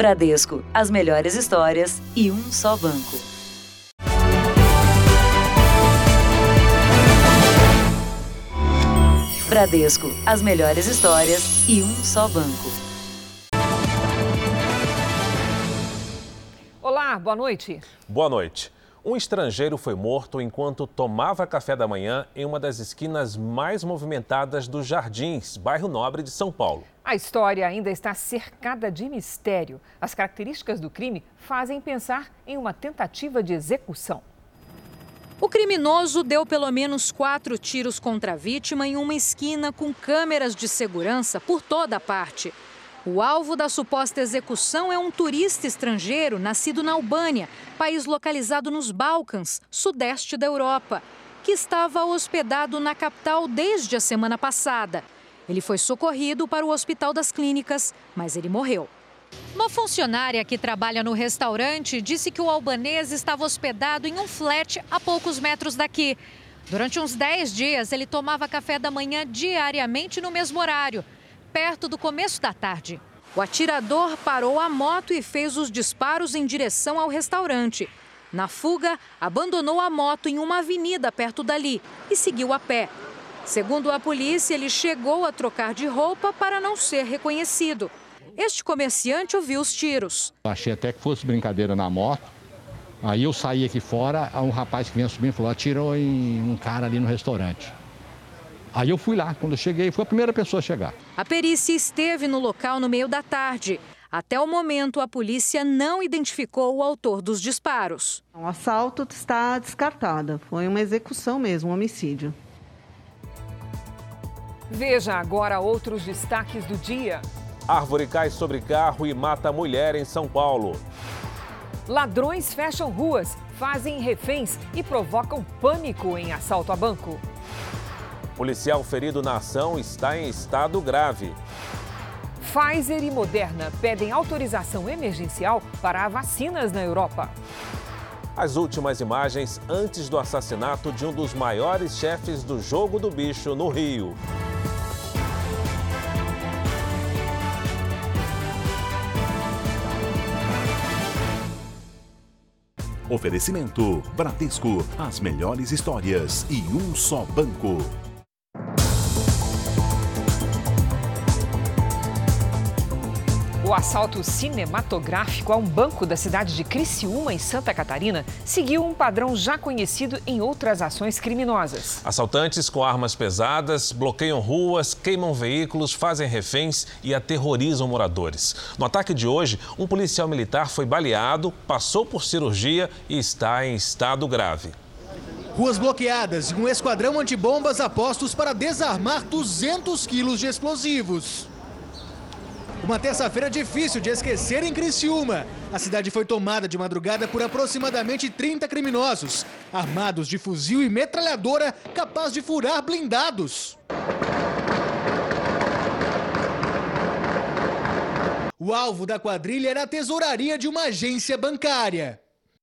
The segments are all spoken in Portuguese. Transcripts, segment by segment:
Bradesco, as melhores histórias e um só banco. Bradesco, as melhores histórias e um só banco. Olá, boa noite. Boa noite. Um estrangeiro foi morto enquanto tomava café da manhã em uma das esquinas mais movimentadas dos Jardins, bairro Nobre de São Paulo. A história ainda está cercada de mistério. As características do crime fazem pensar em uma tentativa de execução. O criminoso deu pelo menos quatro tiros contra a vítima em uma esquina com câmeras de segurança por toda a parte. O alvo da suposta execução é um turista estrangeiro nascido na Albânia, país localizado nos Balcãs, sudeste da Europa, que estava hospedado na capital desde a semana passada. Ele foi socorrido para o Hospital das Clínicas, mas ele morreu. Uma funcionária que trabalha no restaurante disse que o albanês estava hospedado em um flat a poucos metros daqui. Durante uns 10 dias, ele tomava café da manhã diariamente no mesmo horário perto do começo da tarde. O atirador parou a moto e fez os disparos em direção ao restaurante. Na fuga, abandonou a moto em uma avenida perto dali e seguiu a pé. Segundo a polícia, ele chegou a trocar de roupa para não ser reconhecido. Este comerciante ouviu os tiros. Achei até que fosse brincadeira na moto. Aí eu saí aqui fora, um rapaz que vinha subindo falou: atirou em um cara ali no restaurante. Aí eu fui lá, quando eu cheguei, fui a primeira pessoa a chegar. A perícia esteve no local no meio da tarde. Até o momento, a polícia não identificou o autor dos disparos. O assalto está descartado. Foi uma execução mesmo, um homicídio. Veja agora outros destaques do dia. Árvore cai sobre carro e mata mulher em São Paulo. Ladrões fecham ruas, fazem reféns e provocam pânico em assalto a banco. Policial ferido na ação está em estado grave. Pfizer e Moderna pedem autorização emergencial para vacinas na Europa. As últimas imagens antes do assassinato de um dos maiores chefes do jogo do bicho no Rio. Oferecimento: Bradesco, as melhores histórias e um só banco. O assalto cinematográfico a um banco da cidade de Criciúma, em Santa Catarina, seguiu um padrão já conhecido em outras ações criminosas. Assaltantes com armas pesadas bloqueiam ruas, queimam veículos, fazem reféns e aterrorizam moradores. No ataque de hoje, um policial militar foi baleado, passou por cirurgia e está em estado grave. Ruas bloqueadas e um esquadrão antibombas apostos para desarmar 200 quilos de explosivos. Uma terça-feira difícil de esquecer em Criciúma. A cidade foi tomada de madrugada por aproximadamente 30 criminosos, armados de fuzil e metralhadora capaz de furar blindados. O alvo da quadrilha era a tesouraria de uma agência bancária.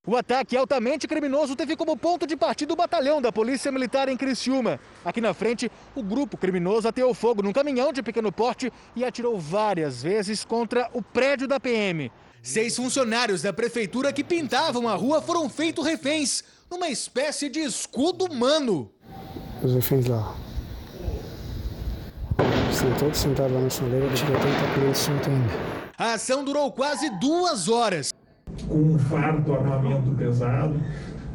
O ataque altamente criminoso teve como ponto de partida o batalhão da Polícia Militar em Criciúma. Aqui na frente, o grupo criminoso ateou fogo num caminhão de pequeno porte e atirou várias vezes contra o prédio da PM. Seis funcionários da prefeitura que pintavam a rua foram feitos reféns, numa espécie de escudo humano. Os reféns lá. Estão todos sentados lá na soleira, de repente está colhendo cinto ainda. A ação durou quase duas horas com um fardo armamento pesado,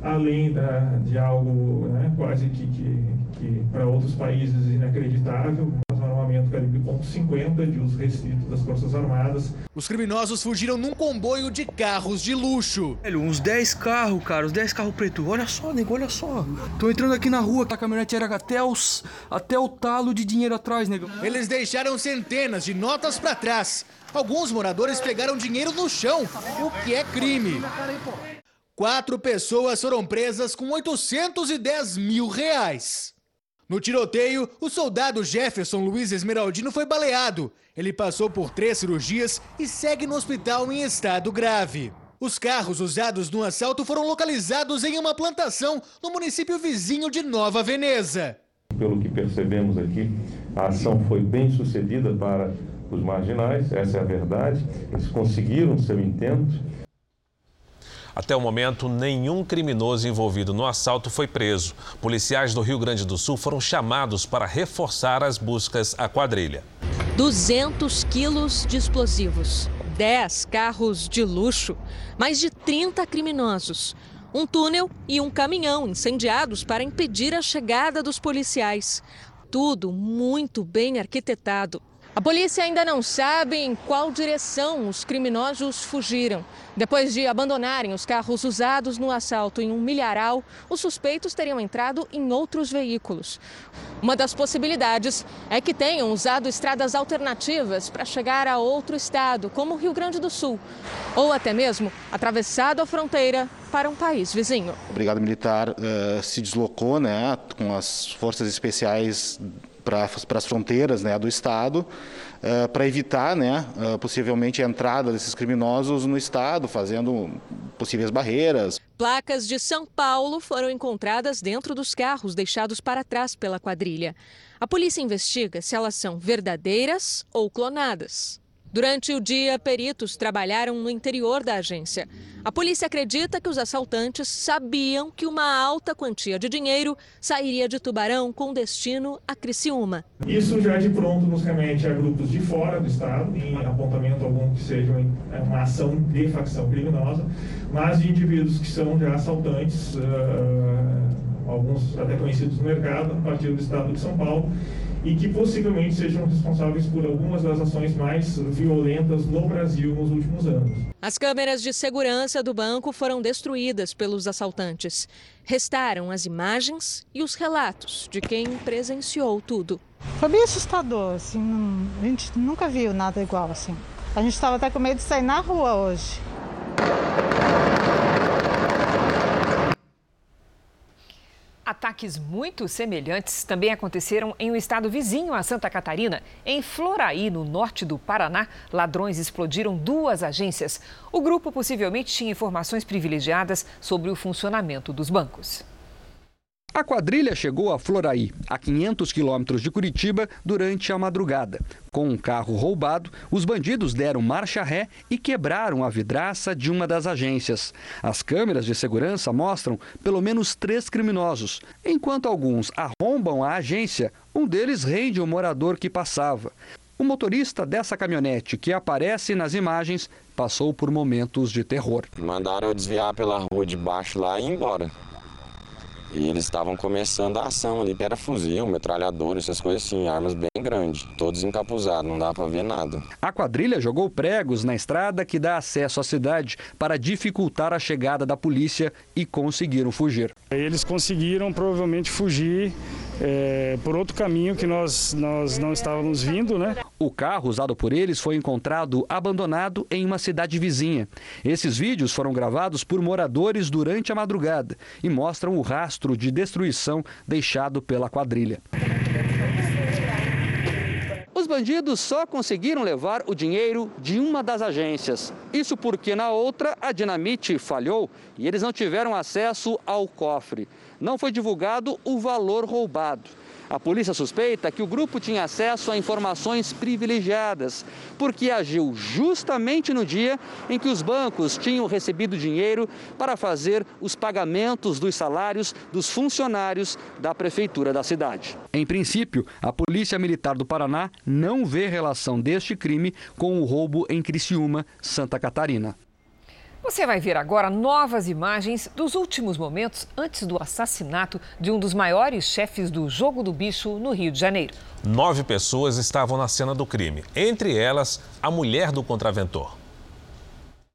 além da, de algo né, quase que, que, que para outros países inacreditável, um armamento calibre .50 de uso restrito das Forças Armadas. Os criminosos fugiram num comboio de carros de luxo. Velho, uns 10 carros, cara, uns 10 carros preto. Olha só, nego, olha só. Tô entrando aqui na rua, a caminhonete era até, os, até o talo de dinheiro atrás, nego. Eles deixaram centenas de notas para trás. Alguns moradores pegaram dinheiro no chão, o que é crime. Quatro pessoas foram presas com 810 mil reais. No tiroteio, o soldado Jefferson Luiz Esmeraldino foi baleado. Ele passou por três cirurgias e segue no hospital em estado grave. Os carros usados no assalto foram localizados em uma plantação no município vizinho de Nova Veneza. Pelo que percebemos aqui, a ação foi bem sucedida para os marginais, essa é a verdade. Eles conseguiram seu intento. Até o momento, nenhum criminoso envolvido no assalto foi preso. Policiais do Rio Grande do Sul foram chamados para reforçar as buscas à quadrilha. 200 quilos de explosivos, 10 carros de luxo, mais de 30 criminosos, um túnel e um caminhão incendiados para impedir a chegada dos policiais. Tudo muito bem arquitetado. A polícia ainda não sabe em qual direção os criminosos fugiram. Depois de abandonarem os carros usados no assalto em um milharal, os suspeitos teriam entrado em outros veículos. Uma das possibilidades é que tenham usado estradas alternativas para chegar a outro estado, como o Rio Grande do Sul, ou até mesmo atravessado a fronteira para um país vizinho. O Brigada Militar uh, se deslocou né, com as forças especiais para as fronteiras né, do Estado, uh, para evitar né, uh, possivelmente a entrada desses criminosos no Estado, fazendo possíveis barreiras. Placas de São Paulo foram encontradas dentro dos carros deixados para trás pela quadrilha. A polícia investiga se elas são verdadeiras ou clonadas. Durante o dia, peritos trabalharam no interior da agência. A polícia acredita que os assaltantes sabiam que uma alta quantia de dinheiro sairia de Tubarão com destino a Criciúma. Isso já de pronto nos remete a grupos de fora do estado, em apontamento algum que seja uma ação de facção criminosa, mas de indivíduos que são já assaltantes, uh, alguns até conhecidos no mercado, a partir do estado de São Paulo e que possivelmente sejam responsáveis por algumas das ações mais violentas no Brasil nos últimos anos. As câmeras de segurança do banco foram destruídas pelos assaltantes. Restaram as imagens e os relatos de quem presenciou tudo. Foi bem assustador, assim, a gente nunca viu nada igual assim. A gente estava até com medo de sair na rua hoje. Ataques muito semelhantes também aconteceram em um estado vizinho a Santa Catarina. Em Floraí, no norte do Paraná, ladrões explodiram duas agências. O grupo possivelmente tinha informações privilegiadas sobre o funcionamento dos bancos. A quadrilha chegou a Floraí, a 500 quilômetros de Curitiba, durante a madrugada. Com um carro roubado, os bandidos deram marcha ré e quebraram a vidraça de uma das agências. As câmeras de segurança mostram pelo menos três criminosos. Enquanto alguns arrombam a agência, um deles rende o morador que passava. O motorista dessa caminhonete que aparece nas imagens passou por momentos de terror. Mandaram eu desviar pela rua de baixo lá e ir embora. E eles estavam começando a ação ali, que era fuzil, metralhador, essas coisas assim, armas bem grandes, todos encapuzados, não dá para ver nada. A quadrilha jogou pregos na estrada que dá acesso à cidade para dificultar a chegada da polícia e conseguiram fugir. Eles conseguiram provavelmente fugir é, por outro caminho que nós, nós não estávamos vindo, né? O carro usado por eles foi encontrado abandonado em uma cidade vizinha. Esses vídeos foram gravados por moradores durante a madrugada e mostram o rastro de destruição deixado pela quadrilha. Os bandidos só conseguiram levar o dinheiro de uma das agências. Isso porque na outra a dinamite falhou e eles não tiveram acesso ao cofre. Não foi divulgado o valor roubado. A polícia suspeita que o grupo tinha acesso a informações privilegiadas, porque agiu justamente no dia em que os bancos tinham recebido dinheiro para fazer os pagamentos dos salários dos funcionários da prefeitura da cidade. Em princípio, a Polícia Militar do Paraná não vê relação deste crime com o roubo em Criciúma, Santa Catarina. Você vai ver agora novas imagens dos últimos momentos antes do assassinato de um dos maiores chefes do Jogo do Bicho no Rio de Janeiro. Nove pessoas estavam na cena do crime, entre elas a mulher do contraventor.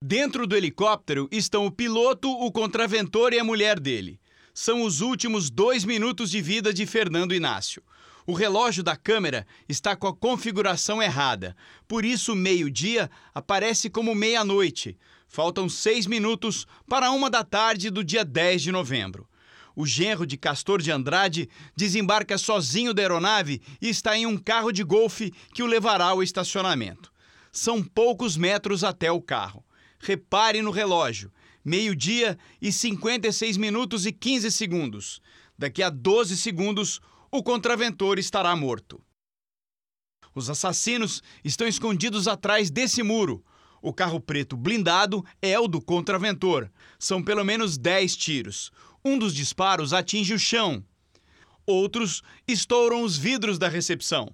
Dentro do helicóptero estão o piloto, o contraventor e a mulher dele. São os últimos dois minutos de vida de Fernando Inácio. O relógio da câmera está com a configuração errada, por isso meio-dia aparece como meia-noite. Faltam seis minutos para uma da tarde do dia 10 de novembro. O genro de Castor de Andrade desembarca sozinho da aeronave e está em um carro de golfe que o levará ao estacionamento. São poucos metros até o carro. Repare no relógio: meio-dia e 56 minutos e 15 segundos. Daqui a 12 segundos, o contraventor estará morto. Os assassinos estão escondidos atrás desse muro. O carro preto blindado é o do contraventor. São pelo menos 10 tiros. Um dos disparos atinge o chão. Outros estouram os vidros da recepção.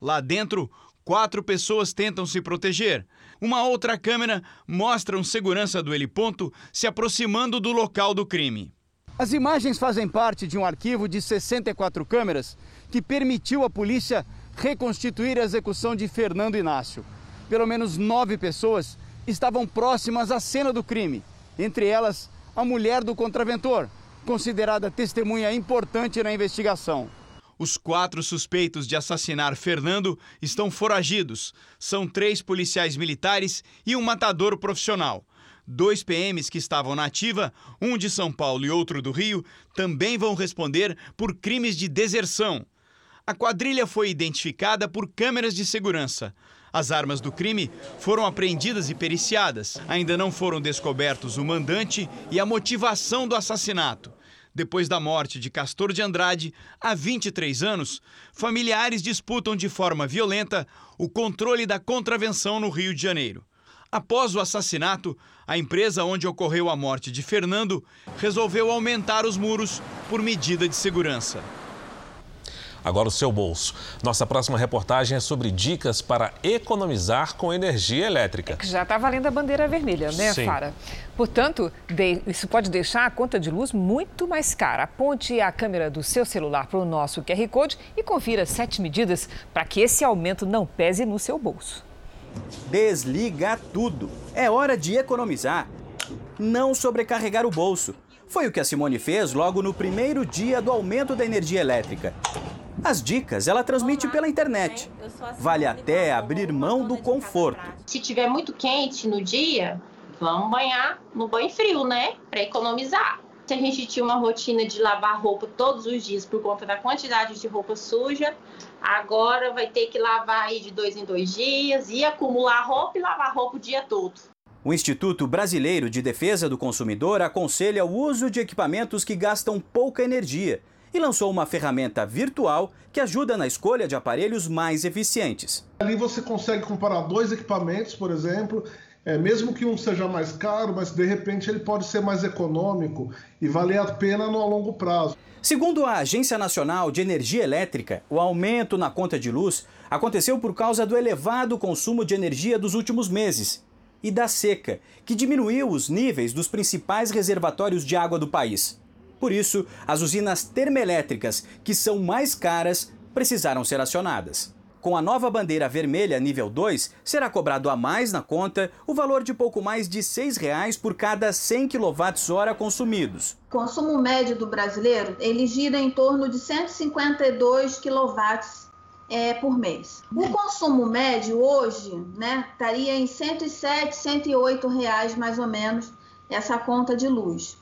Lá dentro, quatro pessoas tentam se proteger. Uma outra câmera mostra um segurança do heliponto se aproximando do local do crime. As imagens fazem parte de um arquivo de 64 câmeras que permitiu à polícia reconstituir a execução de Fernando Inácio. Pelo menos nove pessoas estavam próximas à cena do crime, entre elas a mulher do contraventor, considerada testemunha importante na investigação. Os quatro suspeitos de assassinar Fernando estão foragidos. São três policiais militares e um matador profissional. Dois PMs que estavam na ativa, um de São Paulo e outro do Rio, também vão responder por crimes de deserção. A quadrilha foi identificada por câmeras de segurança. As armas do crime foram apreendidas e periciadas. Ainda não foram descobertos o mandante e a motivação do assassinato. Depois da morte de Castor de Andrade, há 23 anos, familiares disputam de forma violenta o controle da contravenção no Rio de Janeiro. Após o assassinato, a empresa onde ocorreu a morte de Fernando resolveu aumentar os muros por medida de segurança. Agora o seu bolso. Nossa próxima reportagem é sobre dicas para economizar com energia elétrica. É já está valendo a bandeira vermelha, né, Sim. Fara? Portanto, isso pode deixar a conta de luz muito mais cara. Aponte a câmera do seu celular para o nosso QR Code e confira sete medidas para que esse aumento não pese no seu bolso. Desliga tudo. É hora de economizar. Não sobrecarregar o bolso. Foi o que a Simone fez logo no primeiro dia do aumento da energia elétrica. As dicas ela transmite pela internet. Vale até abrir mão do conforto. Se tiver muito quente no dia, vamos banhar no banho frio, né? Para economizar. Se a gente tinha uma rotina de lavar roupa todos os dias por conta da quantidade de roupa suja, agora vai ter que lavar aí de dois em dois dias e acumular roupa e lavar roupa o dia todo. O Instituto Brasileiro de Defesa do Consumidor aconselha o uso de equipamentos que gastam pouca energia e lançou uma ferramenta virtual que ajuda na escolha de aparelhos mais eficientes. Ali você consegue comparar dois equipamentos, por exemplo, é, mesmo que um seja mais caro, mas de repente ele pode ser mais econômico e valer a pena no longo prazo. Segundo a Agência Nacional de Energia Elétrica, o aumento na conta de luz aconteceu por causa do elevado consumo de energia dos últimos meses e da seca, que diminuiu os níveis dos principais reservatórios de água do país. Por isso, as usinas termoelétricas, que são mais caras, precisaram ser acionadas. Com a nova bandeira vermelha nível 2, será cobrado a mais na conta o valor de pouco mais de R$ 6,00 por cada 100 kWh consumidos. O consumo médio do brasileiro, ele gira em torno de 152 kW é, por mês. O consumo médio hoje, né, estaria em 107, 108 reais mais ou menos essa conta de luz.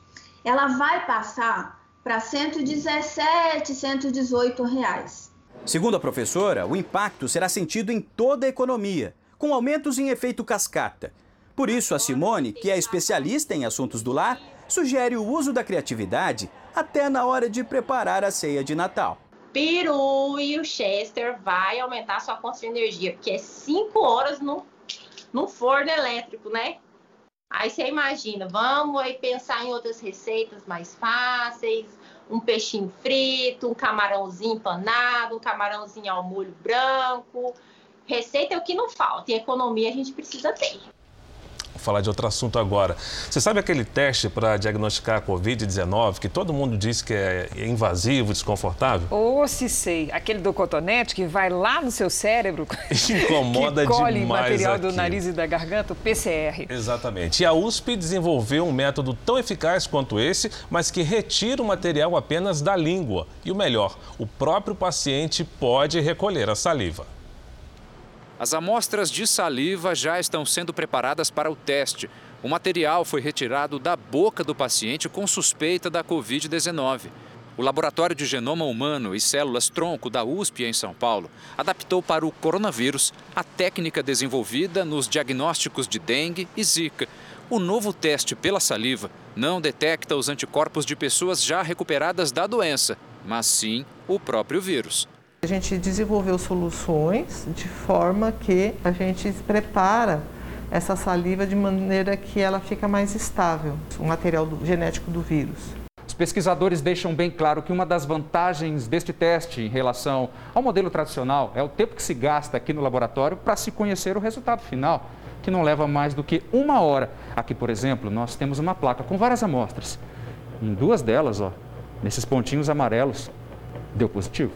Ela vai passar para 117, 118 reais. Segundo a professora, o impacto será sentido em toda a economia, com aumentos em efeito cascata. Por isso, a Simone, que é especialista em assuntos do lar, sugere o uso da criatividade até na hora de preparar a ceia de Natal. Peru e o Chester vai aumentar sua conta de energia, porque é 5 horas no, no forno elétrico, né? Aí você imagina, vamos aí pensar em outras receitas mais fáceis, um peixinho frito, um camarãozinho empanado, um camarãozinho ao molho branco. Receita é o que não falta, e economia a gente precisa ter. Falar de outro assunto agora. Você sabe aquele teste para diagnosticar a Covid-19 que todo mundo diz que é invasivo, desconfortável? Ou se sei, aquele do cotonete que vai lá no seu cérebro Incomoda que colhe demais material do nariz e da garganta, o PCR. Exatamente. E a USP desenvolveu um método tão eficaz quanto esse, mas que retira o material apenas da língua. E o melhor, o próprio paciente pode recolher a saliva. As amostras de saliva já estão sendo preparadas para o teste. O material foi retirado da boca do paciente com suspeita da Covid-19. O Laboratório de Genoma Humano e Células Tronco da USP em São Paulo adaptou para o coronavírus a técnica desenvolvida nos diagnósticos de dengue e zika. O novo teste pela saliva não detecta os anticorpos de pessoas já recuperadas da doença, mas sim o próprio vírus. A gente desenvolveu soluções de forma que a gente prepara essa saliva de maneira que ela fica mais estável, o material do, genético do vírus. Os pesquisadores deixam bem claro que uma das vantagens deste teste em relação ao modelo tradicional é o tempo que se gasta aqui no laboratório para se conhecer o resultado final, que não leva mais do que uma hora. Aqui, por exemplo, nós temos uma placa com várias amostras. Em duas delas, ó, nesses pontinhos amarelos, deu positivo.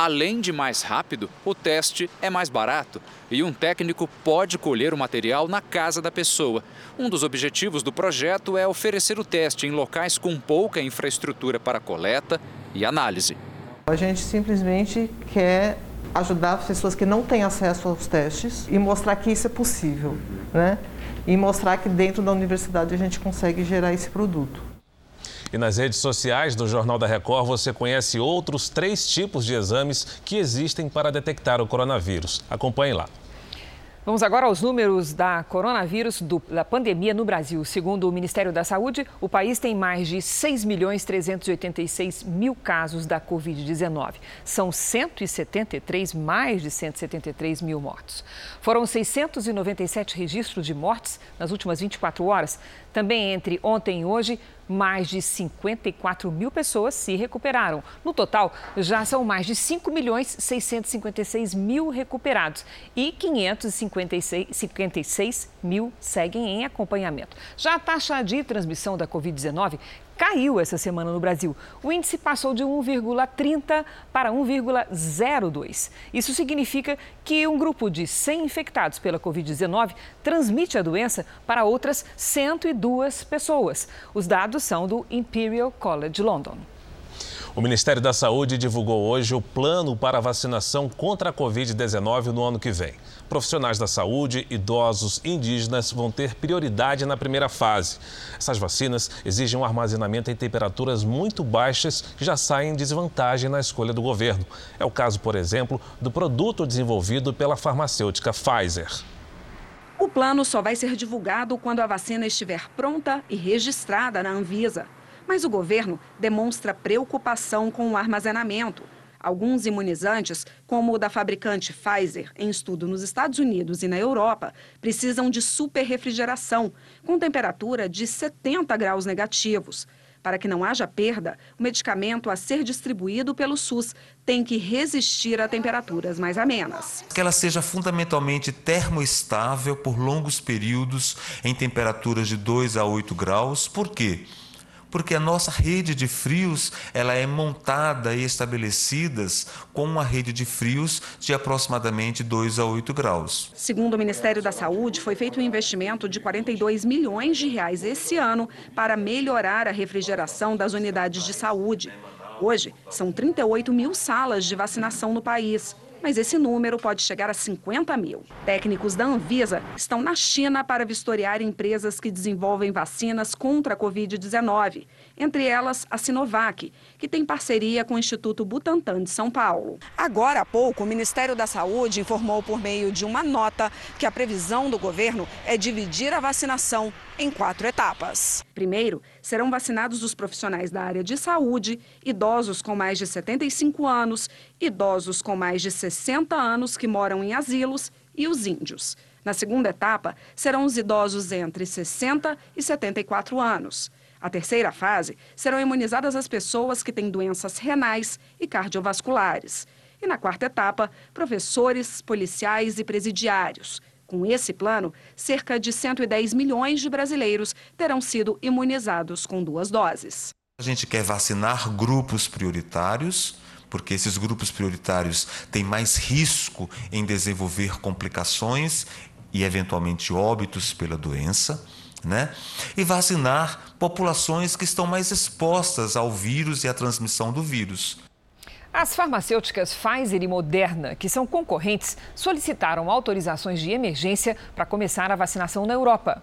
Além de mais rápido, o teste é mais barato e um técnico pode colher o material na casa da pessoa. Um dos objetivos do projeto é oferecer o teste em locais com pouca infraestrutura para coleta e análise. A gente simplesmente quer ajudar as pessoas que não têm acesso aos testes e mostrar que isso é possível, né? E mostrar que dentro da universidade a gente consegue gerar esse produto. E nas redes sociais do Jornal da Record você conhece outros três tipos de exames que existem para detectar o coronavírus. Acompanhe lá. Vamos agora aos números da coronavírus, do, da pandemia no Brasil. Segundo o Ministério da Saúde, o país tem mais de 6 milhões 386 mil casos da Covid-19. São 173, mais de 173 mil mortos. Foram 697 registros de mortes nas últimas 24 horas. Também entre ontem e hoje, mais de 54 mil pessoas se recuperaram. No total, já são mais de 5 milhões 656 mil recuperados e 556 56 mil seguem em acompanhamento. Já a taxa de transmissão da Covid-19 caiu essa semana no Brasil. O índice passou de 1,30 para 1,02. Isso significa que um grupo de 100 infectados pela Covid-19 transmite a doença para outras 102 pessoas. Os dados são do Imperial College London. O Ministério da Saúde divulgou hoje o plano para vacinação contra a Covid-19 no ano que vem. Profissionais da saúde, idosos e indígenas vão ter prioridade na primeira fase. Essas vacinas exigem um armazenamento em temperaturas muito baixas que já saem em desvantagem na escolha do governo. É o caso, por exemplo, do produto desenvolvido pela farmacêutica Pfizer. O plano só vai ser divulgado quando a vacina estiver pronta e registrada na Anvisa. Mas o governo demonstra preocupação com o armazenamento. Alguns imunizantes, como o da fabricante Pfizer, em estudo nos Estados Unidos e na Europa, precisam de superrefrigeração, com temperatura de 70 graus negativos. Para que não haja perda, o medicamento a ser distribuído pelo SUS tem que resistir a temperaturas mais amenas. Que ela seja fundamentalmente termoestável por longos períodos em temperaturas de 2 a 8 graus. Por quê? Porque a nossa rede de frios ela é montada e estabelecidas com uma rede de frios de aproximadamente 2 a 8 graus. Segundo o Ministério da Saúde, foi feito um investimento de 42 milhões de reais esse ano para melhorar a refrigeração das unidades de saúde. Hoje, são 38 mil salas de vacinação no país mas esse número pode chegar a 50 mil. Técnicos da Anvisa estão na China para vistoriar empresas que desenvolvem vacinas contra a Covid-19, entre elas a Sinovac, que tem parceria com o Instituto Butantan de São Paulo. Agora há pouco, o Ministério da Saúde informou por meio de uma nota que a previsão do governo é dividir a vacinação em quatro etapas. Primeiro, serão vacinados os profissionais da área de saúde, idosos com mais de 75 anos, idosos com mais de 60 anos que moram em asilos e os índios. Na segunda etapa, serão os idosos entre 60 e 74 anos. A terceira fase serão imunizadas as pessoas que têm doenças renais e cardiovasculares. E na quarta etapa, professores, policiais e presidiários. Com esse plano, cerca de 110 milhões de brasileiros terão sido imunizados com duas doses. A gente quer vacinar grupos prioritários, porque esses grupos prioritários têm mais risco em desenvolver complicações e eventualmente óbitos pela doença. Né? E vacinar populações que estão mais expostas ao vírus e à transmissão do vírus. As farmacêuticas Pfizer e Moderna, que são concorrentes, solicitaram autorizações de emergência para começar a vacinação na Europa.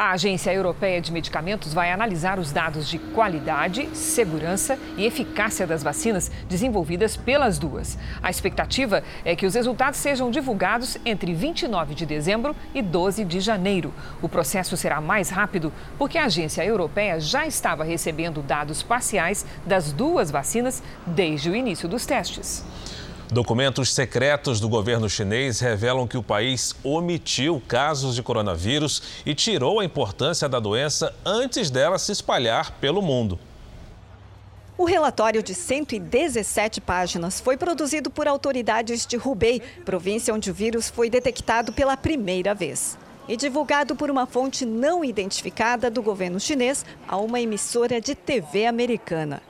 A Agência Europeia de Medicamentos vai analisar os dados de qualidade, segurança e eficácia das vacinas desenvolvidas pelas duas. A expectativa é que os resultados sejam divulgados entre 29 de dezembro e 12 de janeiro. O processo será mais rápido porque a Agência Europeia já estava recebendo dados parciais das duas vacinas desde o início dos testes. Documentos secretos do governo chinês revelam que o país omitiu casos de coronavírus e tirou a importância da doença antes dela se espalhar pelo mundo. O relatório de 117 páginas foi produzido por autoridades de Hubei, província onde o vírus foi detectado pela primeira vez. E divulgado por uma fonte não identificada do governo chinês a uma emissora de TV americana.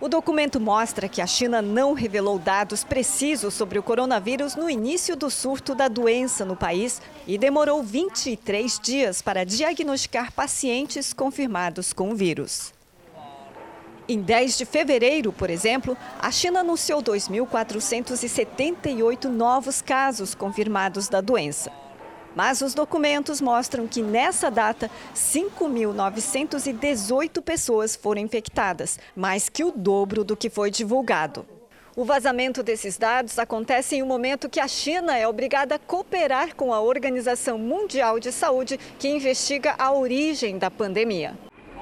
O documento mostra que a China não revelou dados precisos sobre o coronavírus no início do surto da doença no país e demorou 23 dias para diagnosticar pacientes confirmados com o vírus. Em 10 de fevereiro, por exemplo, a China anunciou 2.478 novos casos confirmados da doença. Mas os documentos mostram que nessa data, 5.918 pessoas foram infectadas, mais que o dobro do que foi divulgado. O vazamento desses dados acontece em um momento que a China é obrigada a cooperar com a Organização Mundial de Saúde, que investiga a origem da pandemia.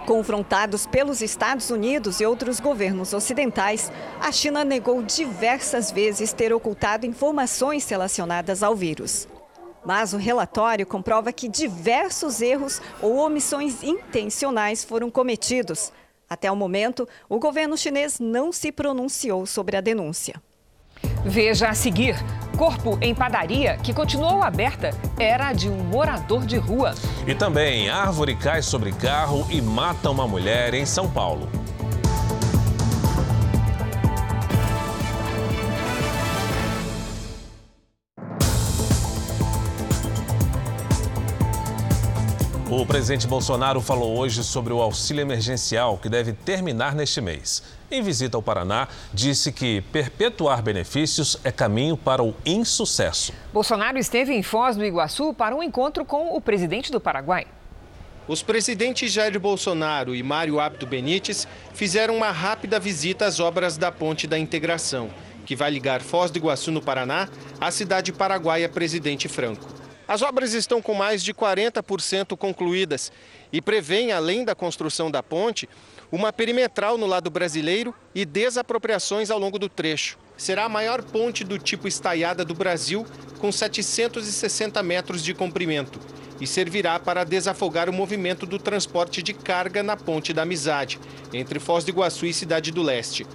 Confrontados pelos Estados Unidos e outros governos ocidentais, a China negou diversas vezes ter ocultado informações relacionadas ao vírus. Mas o relatório comprova que diversos erros ou omissões intencionais foram cometidos. Até o momento, o governo chinês não se pronunciou sobre a denúncia. Veja a seguir: corpo em padaria que continuou aberta era de um morador de rua. E também árvore cai sobre carro e mata uma mulher em São Paulo. O presidente Bolsonaro falou hoje sobre o auxílio emergencial que deve terminar neste mês. Em visita ao Paraná, disse que perpetuar benefícios é caminho para o insucesso. Bolsonaro esteve em Foz do Iguaçu para um encontro com o presidente do Paraguai. Os presidentes Jair Bolsonaro e Mário Abdo Benítez fizeram uma rápida visita às obras da Ponte da Integração, que vai ligar Foz do Iguaçu, no Paraná, à cidade paraguaia Presidente Franco. As obras estão com mais de 40% concluídas e prevêem, além da construção da ponte, uma perimetral no lado brasileiro e desapropriações ao longo do trecho. Será a maior ponte do tipo estaiada do Brasil, com 760 metros de comprimento, e servirá para desafogar o movimento do transporte de carga na Ponte da Amizade, entre Foz do Iguaçu e Cidade do Leste.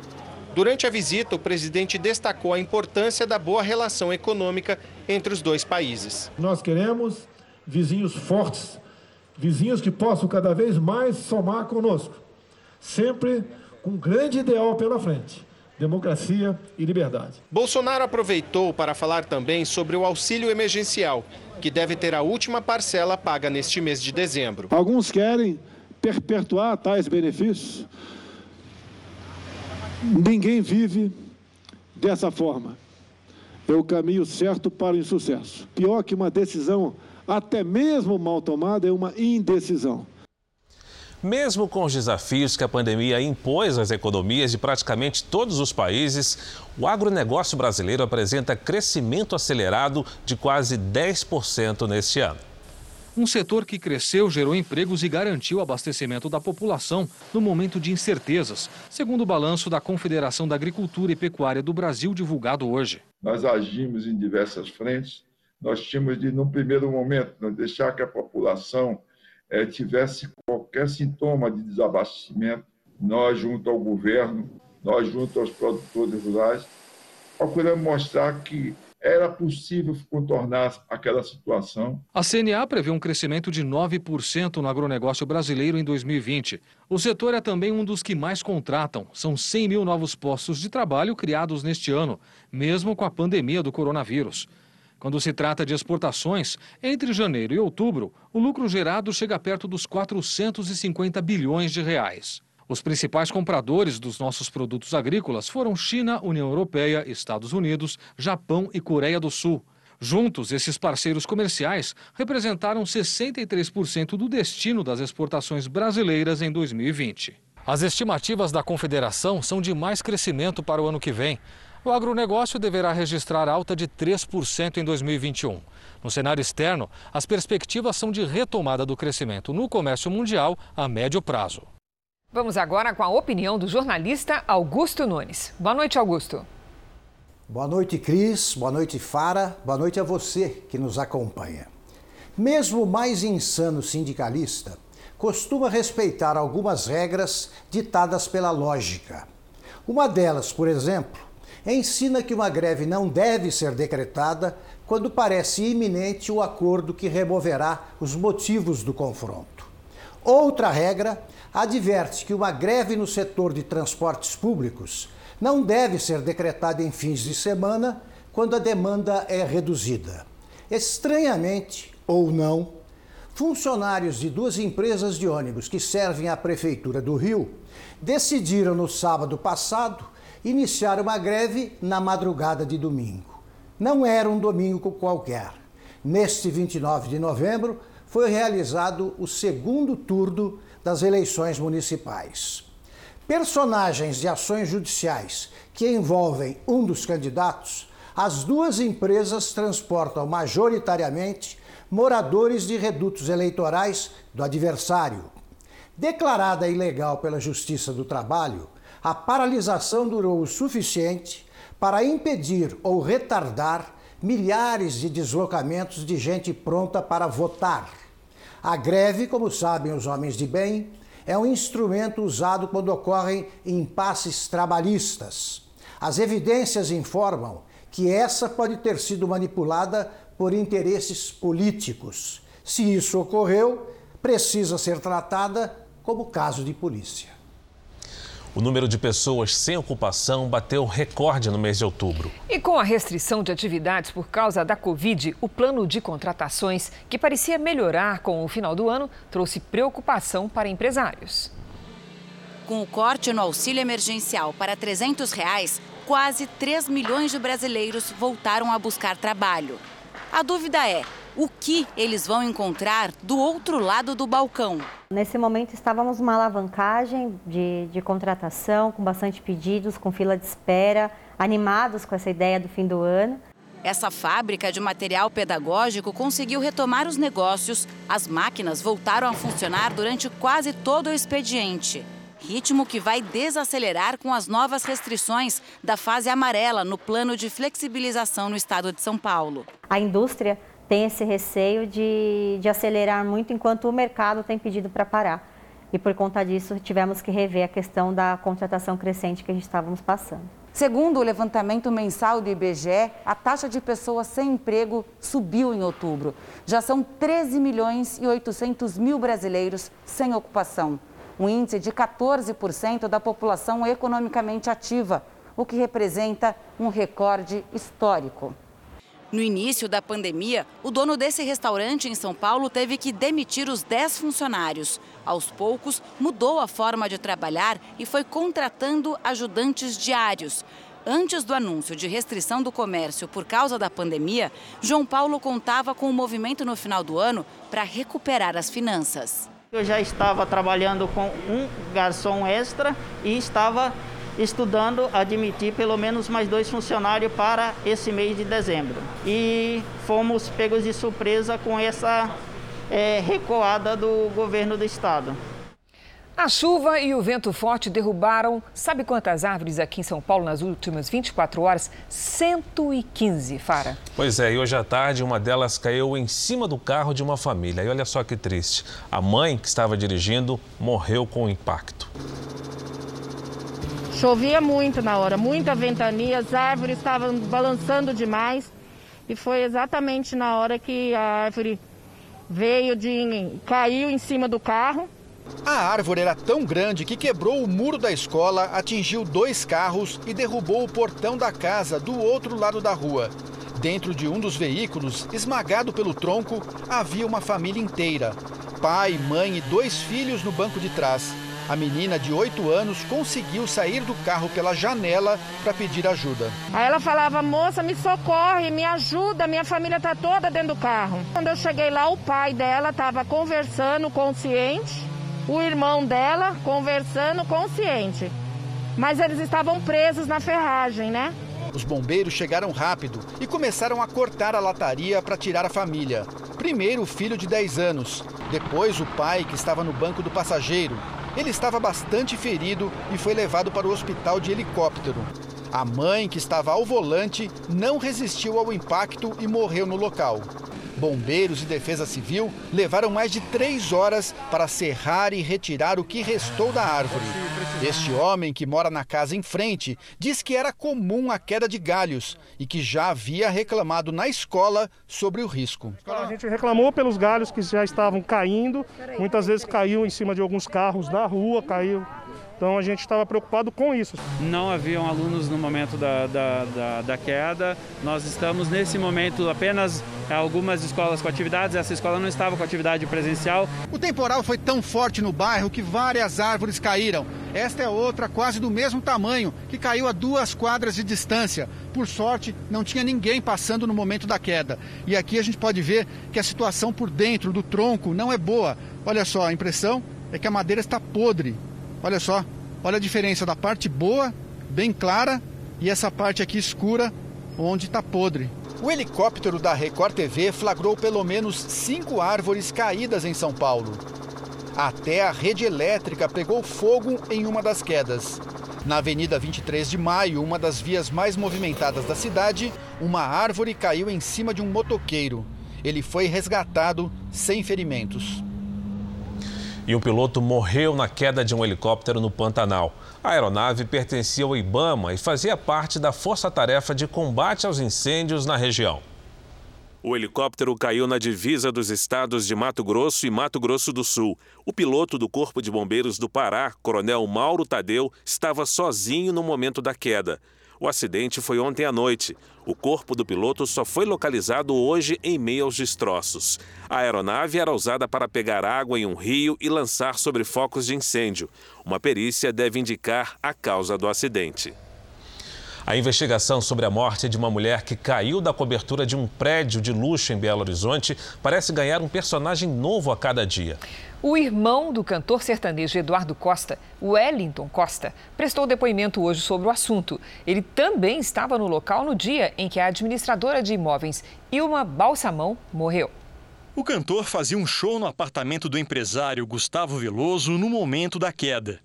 Durante a visita, o presidente destacou a importância da boa relação econômica entre os dois países. Nós queremos vizinhos fortes, vizinhos que possam cada vez mais somar conosco, sempre com um grande ideal pela frente democracia e liberdade. Bolsonaro aproveitou para falar também sobre o auxílio emergencial, que deve ter a última parcela paga neste mês de dezembro. Alguns querem perpetuar tais benefícios. Ninguém vive dessa forma. É o caminho certo para o insucesso. Pior que uma decisão, até mesmo mal tomada, é uma indecisão. Mesmo com os desafios que a pandemia impôs às economias de praticamente todos os países, o agronegócio brasileiro apresenta crescimento acelerado de quase 10% neste ano. Um setor que cresceu, gerou empregos e garantiu o abastecimento da população no momento de incertezas, segundo o balanço da Confederação da Agricultura e Pecuária do Brasil, divulgado hoje. Nós agimos em diversas frentes. Nós tínhamos de, no primeiro momento, deixar que a população eh, tivesse qualquer sintoma de desabastecimento. Nós, junto ao governo, nós, junto aos produtores rurais, procuramos mostrar que era possível contornar aquela situação. A CNA prevê um crescimento de 9% no agronegócio brasileiro em 2020. O setor é também um dos que mais contratam. São 100 mil novos postos de trabalho criados neste ano, mesmo com a pandemia do coronavírus. Quando se trata de exportações, entre janeiro e outubro, o lucro gerado chega perto dos 450 bilhões de reais. Os principais compradores dos nossos produtos agrícolas foram China, União Europeia, Estados Unidos, Japão e Coreia do Sul. Juntos, esses parceiros comerciais representaram 63% do destino das exportações brasileiras em 2020. As estimativas da Confederação são de mais crescimento para o ano que vem. O agronegócio deverá registrar alta de 3% em 2021. No cenário externo, as perspectivas são de retomada do crescimento no comércio mundial a médio prazo. Vamos agora com a opinião do jornalista Augusto Nunes. Boa noite, Augusto. Boa noite, Cris. Boa noite, Fara. Boa noite a você que nos acompanha. Mesmo o mais insano sindicalista costuma respeitar algumas regras ditadas pela lógica. Uma delas, por exemplo, ensina que uma greve não deve ser decretada quando parece iminente o acordo que removerá os motivos do confronto. Outra regra adverte que uma greve no setor de transportes públicos não deve ser decretada em fins de semana quando a demanda é reduzida. Estranhamente, ou não, funcionários de duas empresas de ônibus que servem à Prefeitura do Rio decidiram no sábado passado iniciar uma greve na madrugada de domingo. Não era um domingo qualquer. Neste 29 de novembro foi realizado o segundo turno das eleições municipais. Personagens de ações judiciais que envolvem um dos candidatos, as duas empresas transportam majoritariamente moradores de redutos eleitorais do adversário. Declarada ilegal pela Justiça do Trabalho, a paralisação durou o suficiente para impedir ou retardar milhares de deslocamentos de gente pronta para votar. A greve, como sabem os homens de bem, é um instrumento usado quando ocorrem impasses trabalhistas. As evidências informam que essa pode ter sido manipulada por interesses políticos. Se isso ocorreu, precisa ser tratada como caso de polícia. O número de pessoas sem ocupação bateu recorde no mês de outubro. E com a restrição de atividades por causa da Covid, o plano de contratações, que parecia melhorar com o final do ano, trouxe preocupação para empresários. Com o corte no auxílio emergencial para 300 reais, quase 3 milhões de brasileiros voltaram a buscar trabalho. A dúvida é: o que eles vão encontrar do outro lado do balcão? Nesse momento estávamos numa alavancagem de, de contratação, com bastante pedidos, com fila de espera, animados com essa ideia do fim do ano. Essa fábrica de material pedagógico conseguiu retomar os negócios. As máquinas voltaram a funcionar durante quase todo o expediente. Ritmo que vai desacelerar com as novas restrições da fase amarela no plano de flexibilização no estado de São Paulo. A indústria tem esse receio de, de acelerar muito enquanto o mercado tem pedido para parar. E por conta disso, tivemos que rever a questão da contratação crescente que a gente estávamos passando. Segundo o levantamento mensal do IBGE, a taxa de pessoas sem emprego subiu em outubro. Já são 13 milhões e 800 mil brasileiros sem ocupação um índice de 14% da população economicamente ativa, o que representa um recorde histórico. No início da pandemia, o dono desse restaurante em São Paulo teve que demitir os 10 funcionários. Aos poucos, mudou a forma de trabalhar e foi contratando ajudantes diários. Antes do anúncio de restrição do comércio por causa da pandemia, João Paulo contava com o movimento no final do ano para recuperar as finanças. Eu já estava trabalhando com um garçom extra e estava estudando admitir pelo menos mais dois funcionários para esse mês de dezembro. E fomos pegos de surpresa com essa é, recuada do governo do estado. A chuva e o vento forte derrubaram, sabe quantas árvores aqui em São Paulo nas últimas 24 horas? 115, Fara. Pois é, e hoje à tarde uma delas caiu em cima do carro de uma família. E olha só que triste. A mãe que estava dirigindo morreu com o impacto. Chovia muito na hora, muita ventania, as árvores estavam balançando demais. E foi exatamente na hora que a árvore veio de. caiu em cima do carro a árvore era tão grande que quebrou o muro da escola, atingiu dois carros e derrubou o portão da casa do outro lado da rua. Dentro de um dos veículos, esmagado pelo tronco, havia uma família inteira: pai, mãe e dois filhos no banco de trás. A menina de 8 anos conseguiu sair do carro pela janela para pedir ajuda. Aí ela falava: "Moça, me socorre, me ajuda, minha família está toda dentro do carro". Quando eu cheguei lá, o pai dela estava conversando consciente, o irmão dela conversando consciente. Mas eles estavam presos na ferragem, né? Os bombeiros chegaram rápido e começaram a cortar a lataria para tirar a família. Primeiro o filho de 10 anos, depois o pai que estava no banco do passageiro. Ele estava bastante ferido e foi levado para o hospital de helicóptero. A mãe, que estava ao volante, não resistiu ao impacto e morreu no local. Bombeiros e Defesa Civil levaram mais de três horas para serrar e retirar o que restou da árvore. Este homem, que mora na casa em frente, diz que era comum a queda de galhos e que já havia reclamado na escola sobre o risco. A gente reclamou pelos galhos que já estavam caindo, muitas vezes caiu em cima de alguns carros na rua, caiu então a gente estava preocupado com isso. Não haviam alunos no momento da, da, da, da, queda. Nós estamos nesse momento apenas algumas escolas com atividades. Essa escola não estava com atividade presencial. O temporal foi tão forte no bairro que várias árvores caíram. Esta é outra quase do mesmo tamanho, que caiu a duas quadras de distância. Por sorte, não tinha ninguém passando no momento da queda. E aqui a gente pode ver que a situação por dentro do tronco não é boa. Olha só, a impressão é que a madeira está podre. Olha só, olha a diferença da parte boa, bem clara, e essa parte aqui escura, onde está podre. O helicóptero da Record TV flagrou pelo menos cinco árvores caídas em São Paulo. Até a rede elétrica pegou fogo em uma das quedas. Na Avenida 23 de Maio, uma das vias mais movimentadas da cidade, uma árvore caiu em cima de um motoqueiro. Ele foi resgatado sem ferimentos e um piloto morreu na queda de um helicóptero no Pantanal. A aeronave pertencia ao Ibama e fazia parte da força-tarefa de combate aos incêndios na região. O helicóptero caiu na divisa dos estados de Mato Grosso e Mato Grosso do Sul. O piloto do Corpo de Bombeiros do Pará, Coronel Mauro Tadeu, estava sozinho no momento da queda. O acidente foi ontem à noite. O corpo do piloto só foi localizado hoje em meio aos destroços. A aeronave era usada para pegar água em um rio e lançar sobre focos de incêndio. Uma perícia deve indicar a causa do acidente. A investigação sobre a morte de uma mulher que caiu da cobertura de um prédio de luxo em Belo Horizonte parece ganhar um personagem novo a cada dia. O irmão do cantor sertanejo Eduardo Costa, Wellington Costa, prestou depoimento hoje sobre o assunto. Ele também estava no local no dia em que a administradora de imóveis, Ilma Balsamão, morreu. O cantor fazia um show no apartamento do empresário Gustavo Veloso no momento da queda.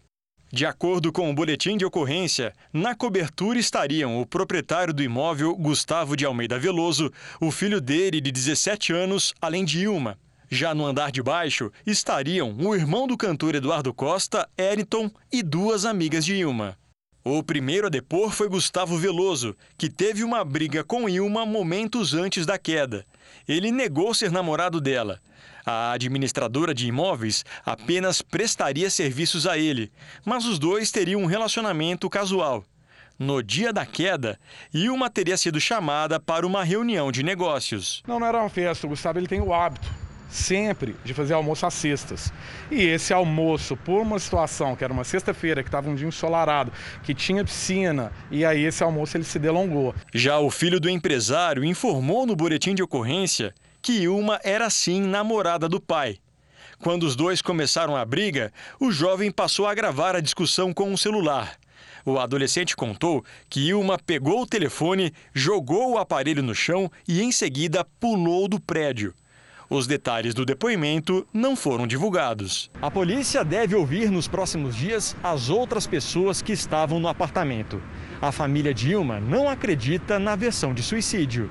De acordo com o boletim de ocorrência, na cobertura estariam o proprietário do imóvel, Gustavo de Almeida Veloso, o filho dele, de 17 anos, além de Ilma, já no andar de baixo estariam o irmão do cantor Eduardo Costa, Eriton, e duas amigas de Ilma. O primeiro a depor foi Gustavo Veloso, que teve uma briga com Ilma momentos antes da queda. Ele negou ser namorado dela. A administradora de imóveis apenas prestaria serviços a ele, mas os dois teriam um relacionamento casual. No dia da queda, Ilma teria sido chamada para uma reunião de negócios. Não, não era uma festa. Gustavo ele tem o hábito sempre de fazer almoço às sextas. E esse almoço, por uma situação que era uma sexta-feira, que estava um dia ensolarado, que tinha piscina, e aí esse almoço ele se delongou. Já o filho do empresário informou no boletim de ocorrência que Ilma era sim namorada do pai. Quando os dois começaram a briga, o jovem passou a gravar a discussão com o um celular. O adolescente contou que Ilma pegou o telefone, jogou o aparelho no chão e em seguida pulou do prédio. Os detalhes do depoimento não foram divulgados. A polícia deve ouvir nos próximos dias as outras pessoas que estavam no apartamento. A família Dilma não acredita na versão de suicídio.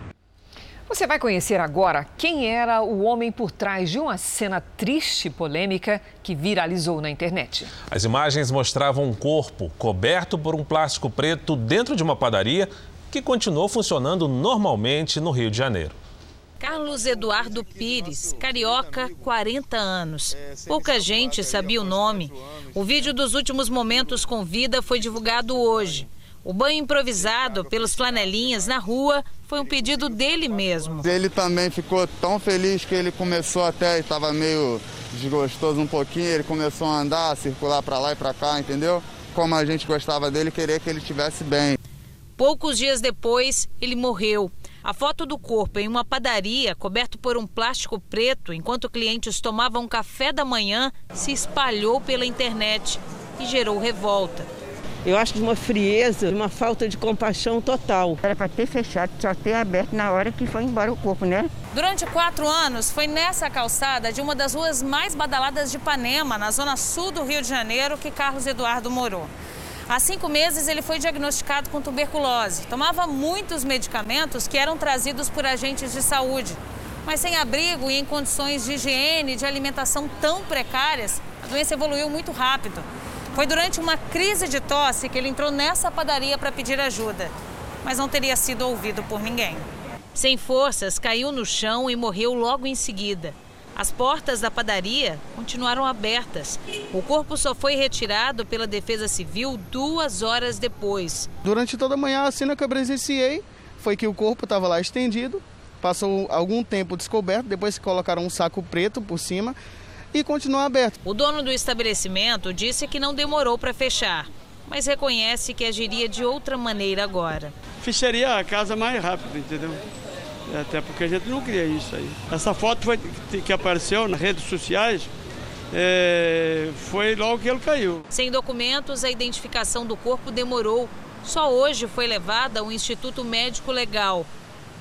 Você vai conhecer agora quem era o homem por trás de uma cena triste e polêmica que viralizou na internet. As imagens mostravam um corpo coberto por um plástico preto dentro de uma padaria que continuou funcionando normalmente no Rio de Janeiro. Carlos Eduardo Pires, carioca, 40 anos. Pouca gente sabia o nome. O vídeo dos últimos momentos com vida foi divulgado hoje. O banho improvisado pelos flanelinhas na rua foi um pedido dele mesmo. Ele também ficou tão feliz que ele começou até, estava meio desgostoso um pouquinho, ele começou a andar, a circular para lá e para cá, entendeu? Como a gente gostava dele, queria que ele estivesse bem. Poucos dias depois, ele morreu. A foto do corpo em uma padaria, coberto por um plástico preto, enquanto clientes tomavam café da manhã, se espalhou pela internet e gerou revolta. Eu acho de uma frieza, de uma falta de compaixão total. Era para ter fechado, só ter aberto na hora que foi embora o corpo, né? Durante quatro anos, foi nessa calçada de uma das ruas mais badaladas de Ipanema, na zona sul do Rio de Janeiro, que Carlos Eduardo morou. Há cinco meses, ele foi diagnosticado com tuberculose. Tomava muitos medicamentos que eram trazidos por agentes de saúde. Mas sem abrigo e em condições de higiene e de alimentação tão precárias, a doença evoluiu muito rápido. Foi durante uma crise de tosse que ele entrou nessa padaria para pedir ajuda, mas não teria sido ouvido por ninguém. Sem forças, caiu no chão e morreu logo em seguida. As portas da padaria continuaram abertas. O corpo só foi retirado pela Defesa Civil duas horas depois. Durante toda a manhã, a cena que eu presenciei foi que o corpo estava lá estendido, passou algum tempo descoberto, depois colocaram um saco preto por cima e continua aberto. O dono do estabelecimento disse que não demorou para fechar, mas reconhece que agiria de outra maneira agora. Fecharia a casa mais rápido, entendeu? Até porque a gente não queria isso aí. Essa foto foi, que apareceu nas redes sociais é, foi logo que ele caiu. Sem documentos, a identificação do corpo demorou. Só hoje foi levada ao Instituto Médico Legal.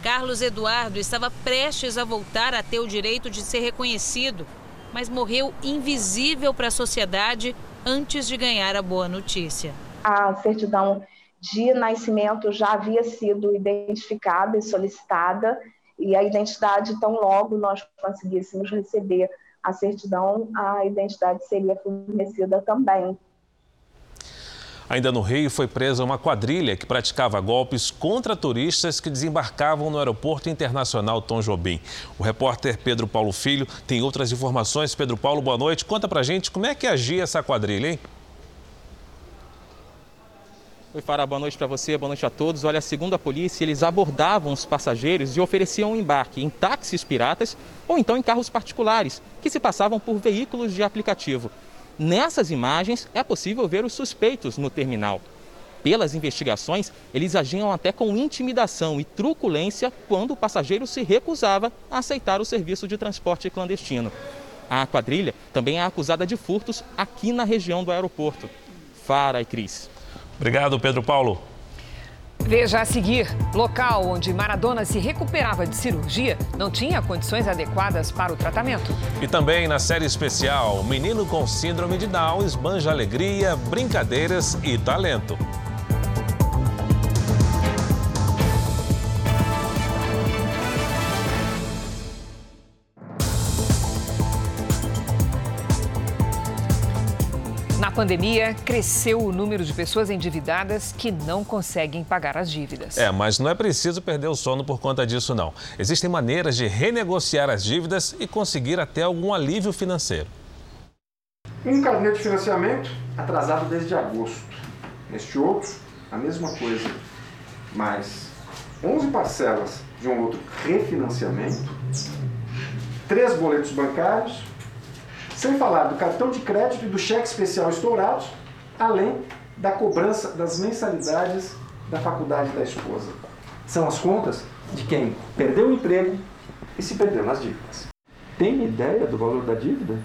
Carlos Eduardo estava prestes a voltar a ter o direito de ser reconhecido mas morreu invisível para a sociedade antes de ganhar a boa notícia. A certidão de nascimento já havia sido identificada e solicitada, e a identidade, tão logo nós conseguíssemos receber a certidão, a identidade seria fornecida também. Ainda no Rio, foi presa uma quadrilha que praticava golpes contra turistas que desembarcavam no Aeroporto Internacional Tom Jobim. O repórter Pedro Paulo Filho tem outras informações. Pedro Paulo, boa noite. Conta pra gente como é que agia essa quadrilha, hein? Oi, Fara, boa noite para você, boa noite a todos. Olha, segundo a polícia, eles abordavam os passageiros e ofereciam um embarque em táxis piratas ou então em carros particulares, que se passavam por veículos de aplicativo. Nessas imagens é possível ver os suspeitos no terminal. Pelas investigações, eles agiam até com intimidação e truculência quando o passageiro se recusava a aceitar o serviço de transporte clandestino. A quadrilha também é acusada de furtos aqui na região do aeroporto. Fara e Cris. Obrigado, Pedro Paulo. Veja a seguir: local onde Maradona se recuperava de cirurgia não tinha condições adequadas para o tratamento. E também na série especial: Menino com Síndrome de Down esbanja alegria, brincadeiras e talento. Pandemia, cresceu o número de pessoas endividadas que não conseguem pagar as dívidas. É, mas não é preciso perder o sono por conta disso, não. Existem maneiras de renegociar as dívidas e conseguir até algum alívio financeiro. Um carnê de financiamento atrasado desde agosto. Este outro, a mesma coisa, mais 11 parcelas de um outro refinanciamento, três boletos bancários sem falar do cartão de crédito e do cheque especial estourados, além da cobrança das mensalidades da faculdade da esposa. São as contas de quem perdeu o emprego e se perdeu nas dívidas. Tem ideia do valor da dívida?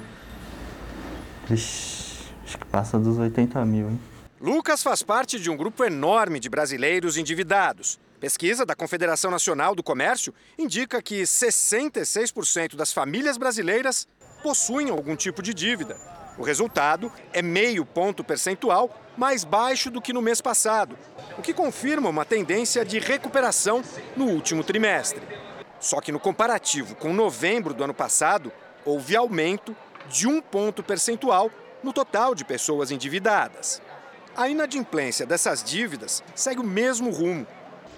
Ixi, acho que passa dos 80 mil, hein? Lucas faz parte de um grupo enorme de brasileiros endividados. Pesquisa da Confederação Nacional do Comércio indica que 66% das famílias brasileiras possuem algum tipo de dívida. O resultado é meio ponto percentual mais baixo do que no mês passado, o que confirma uma tendência de recuperação no último trimestre. Só que no comparativo com novembro do ano passado, houve aumento de um ponto percentual no total de pessoas endividadas. A inadimplência dessas dívidas segue o mesmo rumo,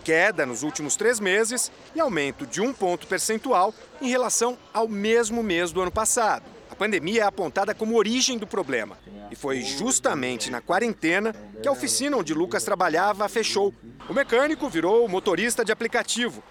queda nos últimos três meses e aumento de um ponto percentual em relação ao mesmo mês do ano passado. A pandemia é apontada como origem do problema. E foi justamente na quarentena que a oficina onde Lucas trabalhava fechou. O mecânico virou motorista de aplicativo,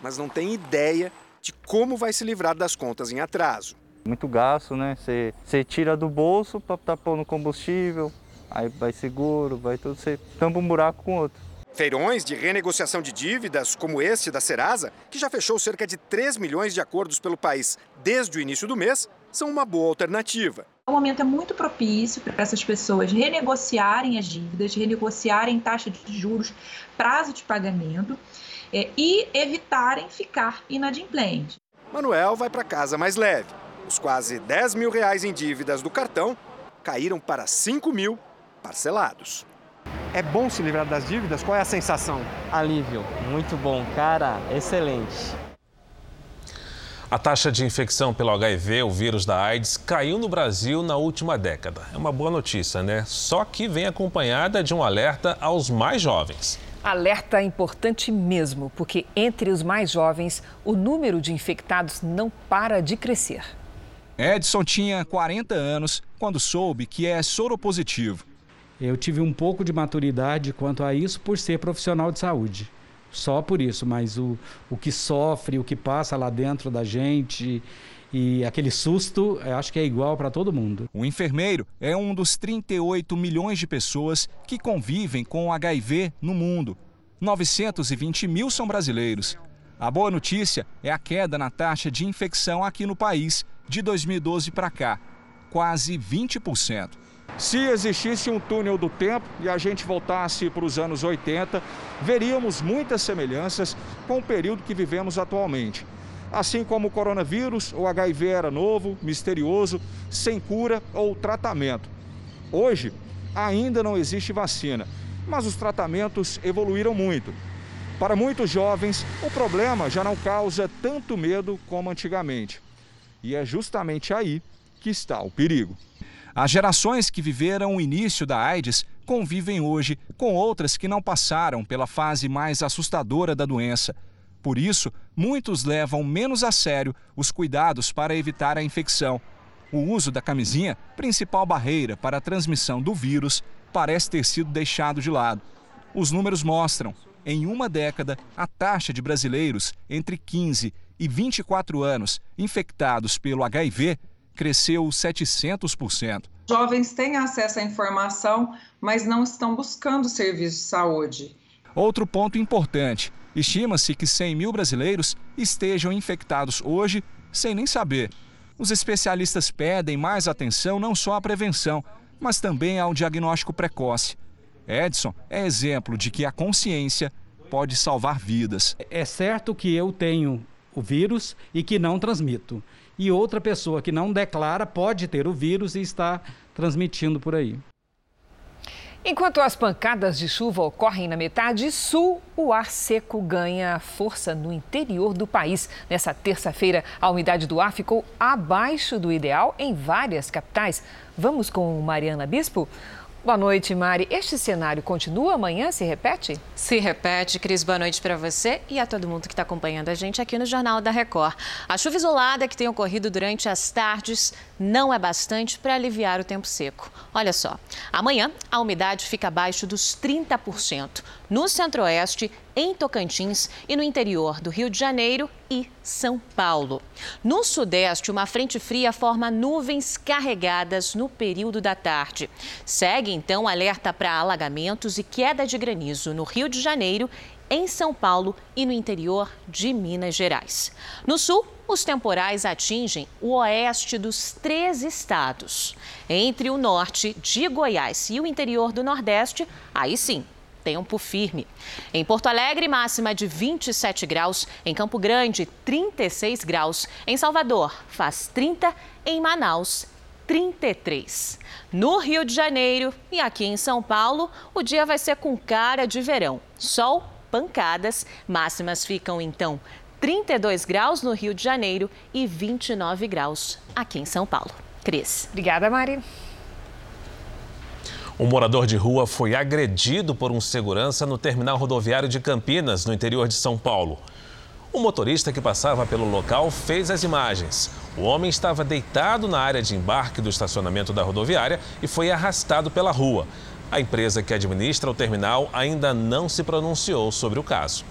mas não tem ideia de como vai se livrar das contas em atraso. Muito gasto, né? Você, tira do bolso para estar tá pondo combustível, aí vai seguro, vai tudo, você tampa um buraco com outro. Feirões de renegociação de dívidas, como esse da Serasa, que já fechou cerca de 3 milhões de acordos pelo país desde o início do mês, são uma boa alternativa. O momento é muito propício para essas pessoas renegociarem as dívidas, renegociarem taxa de juros, prazo de pagamento é, e evitarem ficar inadimplente. Manuel vai para casa mais leve. Os quase 10 mil reais em dívidas do cartão caíram para 5 mil parcelados. É bom se livrar das dívidas? Qual é a sensação? Alívio, muito bom, cara, excelente. A taxa de infecção pelo HIV, o vírus da AIDS, caiu no Brasil na última década. É uma boa notícia, né? Só que vem acompanhada de um alerta aos mais jovens. Alerta importante mesmo, porque entre os mais jovens, o número de infectados não para de crescer. Edson tinha 40 anos quando soube que é soropositivo. Eu tive um pouco de maturidade quanto a isso por ser profissional de saúde só por isso, mas o, o que sofre, o que passa lá dentro da gente e aquele susto, acho que é igual para todo mundo. O enfermeiro é um dos 38 milhões de pessoas que convivem com HIV no mundo. 920 mil são brasileiros. A boa notícia é a queda na taxa de infecção aqui no país de 2012 para cá, quase 20%. Se existisse um túnel do tempo e a gente voltasse para os anos 80, veríamos muitas semelhanças com o período que vivemos atualmente. Assim como o coronavírus, o HIV era novo, misterioso, sem cura ou tratamento. Hoje, ainda não existe vacina, mas os tratamentos evoluíram muito. Para muitos jovens, o problema já não causa tanto medo como antigamente. E é justamente aí que está o perigo. As gerações que viveram o início da AIDS convivem hoje com outras que não passaram pela fase mais assustadora da doença. Por isso, muitos levam menos a sério os cuidados para evitar a infecção. O uso da camisinha, principal barreira para a transmissão do vírus, parece ter sido deixado de lado. Os números mostram, em uma década, a taxa de brasileiros entre 15 e 24 anos infectados pelo HIV cresceu 700%. Jovens têm acesso à informação, mas não estão buscando serviços de saúde. Outro ponto importante: estima-se que 100 mil brasileiros estejam infectados hoje sem nem saber. Os especialistas pedem mais atenção não só à prevenção, mas também ao diagnóstico precoce. Edson é exemplo de que a consciência pode salvar vidas. É certo que eu tenho o vírus e que não transmito e outra pessoa que não declara pode ter o vírus e está transmitindo por aí. Enquanto as pancadas de chuva ocorrem na metade sul, o ar seco ganha força no interior do país. Nessa terça-feira, a umidade do ar ficou abaixo do ideal em várias capitais. Vamos com Mariana Bispo? Boa noite, Mari. Este cenário continua amanhã? Se repete? Se repete. Cris, boa noite para você e a todo mundo que está acompanhando a gente aqui no Jornal da Record. A chuva isolada que tem ocorrido durante as tardes não é bastante para aliviar o tempo seco. Olha só, amanhã a umidade fica abaixo dos 30% no centro-oeste, em Tocantins e no interior do Rio de Janeiro e São Paulo. No sudeste, uma frente fria forma nuvens carregadas no período da tarde. Segue então alerta para alagamentos e queda de granizo no Rio de Janeiro em São Paulo e no interior de Minas Gerais. No sul, os temporais atingem o oeste dos três estados. Entre o norte de Goiás e o interior do Nordeste, aí sim, tempo firme. Em Porto Alegre, máxima de 27 graus. Em Campo Grande, 36 graus. Em Salvador, faz 30. Em Manaus, 33. No Rio de Janeiro e aqui em São Paulo, o dia vai ser com cara de verão. Sol, pancadas. Máximas ficam então 32 graus no Rio de Janeiro e 29 graus aqui em São Paulo. Cris. Obrigada, Mari. Um morador de rua foi agredido por um segurança no terminal rodoviário de Campinas, no interior de São Paulo. O motorista que passava pelo local fez as imagens. O homem estava deitado na área de embarque do estacionamento da rodoviária e foi arrastado pela rua. A empresa que administra o terminal ainda não se pronunciou sobre o caso.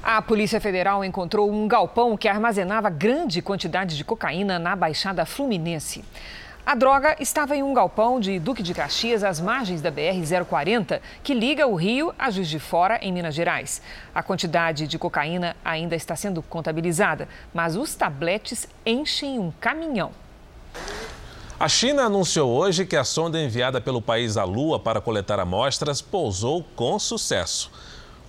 A Polícia Federal encontrou um galpão que armazenava grande quantidade de cocaína na Baixada Fluminense. A droga estava em um galpão de Duque de Caxias, às margens da BR-040, que liga o Rio a Juiz de Fora, em Minas Gerais. A quantidade de cocaína ainda está sendo contabilizada, mas os tabletes enchem um caminhão. A China anunciou hoje que a sonda enviada pelo país à Lua para coletar amostras pousou com sucesso.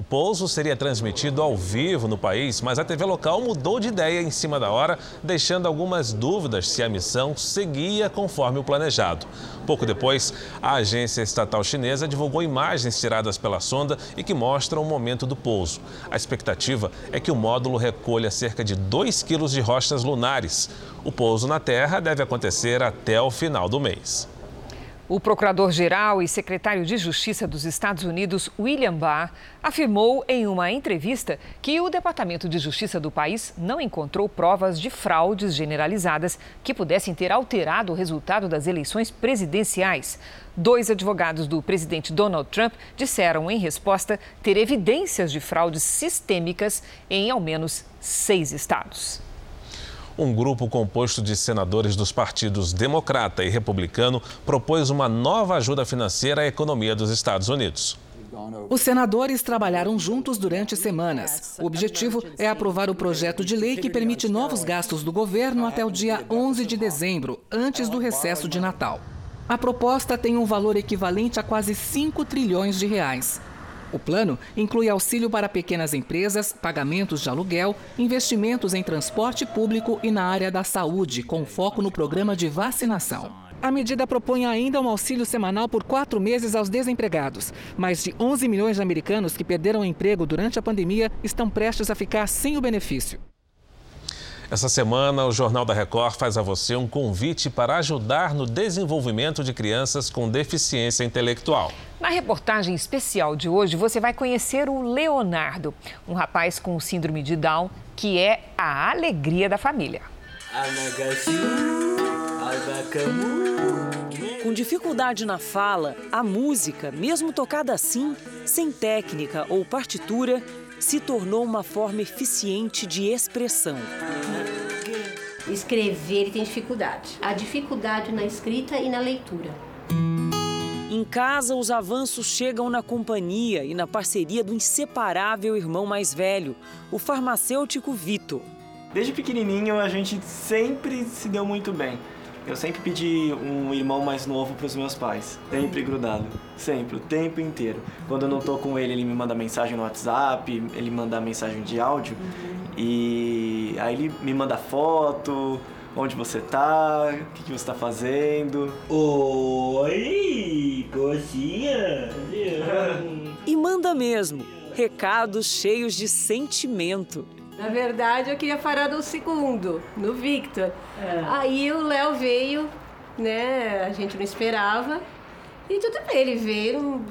O pouso seria transmitido ao vivo no país, mas a TV local mudou de ideia em cima da hora, deixando algumas dúvidas se a missão seguia conforme o planejado. Pouco depois, a agência estatal chinesa divulgou imagens tiradas pela sonda e que mostram o momento do pouso. A expectativa é que o módulo recolha cerca de 2 quilos de rochas lunares. O pouso na Terra deve acontecer até o final do mês. O procurador-geral e secretário de Justiça dos Estados Unidos, William Barr, afirmou em uma entrevista que o Departamento de Justiça do país não encontrou provas de fraudes generalizadas que pudessem ter alterado o resultado das eleições presidenciais. Dois advogados do presidente Donald Trump disseram, em resposta, ter evidências de fraudes sistêmicas em ao menos seis estados. Um grupo composto de senadores dos partidos Democrata e Republicano propôs uma nova ajuda financeira à economia dos Estados Unidos. Os senadores trabalharam juntos durante semanas. O objetivo é aprovar o projeto de lei que permite novos gastos do governo até o dia 11 de dezembro, antes do recesso de Natal. A proposta tem um valor equivalente a quase 5 trilhões de reais. O plano inclui auxílio para pequenas empresas, pagamentos de aluguel, investimentos em transporte público e na área da saúde, com foco no programa de vacinação. A medida propõe ainda um auxílio semanal por quatro meses aos desempregados. Mais de 11 milhões de americanos que perderam o emprego durante a pandemia estão prestes a ficar sem o benefício. Essa semana, o Jornal da Record faz a você um convite para ajudar no desenvolvimento de crianças com deficiência intelectual. Na reportagem especial de hoje, você vai conhecer o Leonardo, um rapaz com síndrome de Down que é a alegria da família. Com dificuldade na fala, a música, mesmo tocada assim, sem técnica ou partitura, se tornou uma forma eficiente de expressão. Escrever ele tem dificuldade. A dificuldade na escrita e na leitura. Em casa, os avanços chegam na companhia e na parceria do inseparável irmão mais velho, o farmacêutico Vitor. Desde pequenininho, a gente sempre se deu muito bem. Eu sempre pedi um irmão mais novo para os meus pais. Sempre grudado. Sempre, o tempo inteiro. Quando eu não tô com ele, ele me manda mensagem no WhatsApp, ele manda mensagem de áudio. Uhum. E aí ele me manda foto, onde você tá, o que, que você tá fazendo. Oi, coxinha! e manda mesmo. Recados cheios de sentimento. Na verdade, eu queria parar no segundo, no Victor. É. Aí o Léo veio, né? A gente não esperava. E tudo bem, ele veio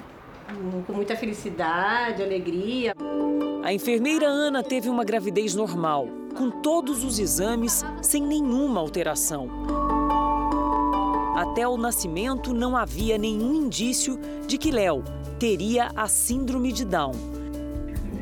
com muita felicidade, alegria. A enfermeira Ana teve uma gravidez normal, com todos os exames sem nenhuma alteração. Até o nascimento não havia nenhum indício de que Léo teria a síndrome de Down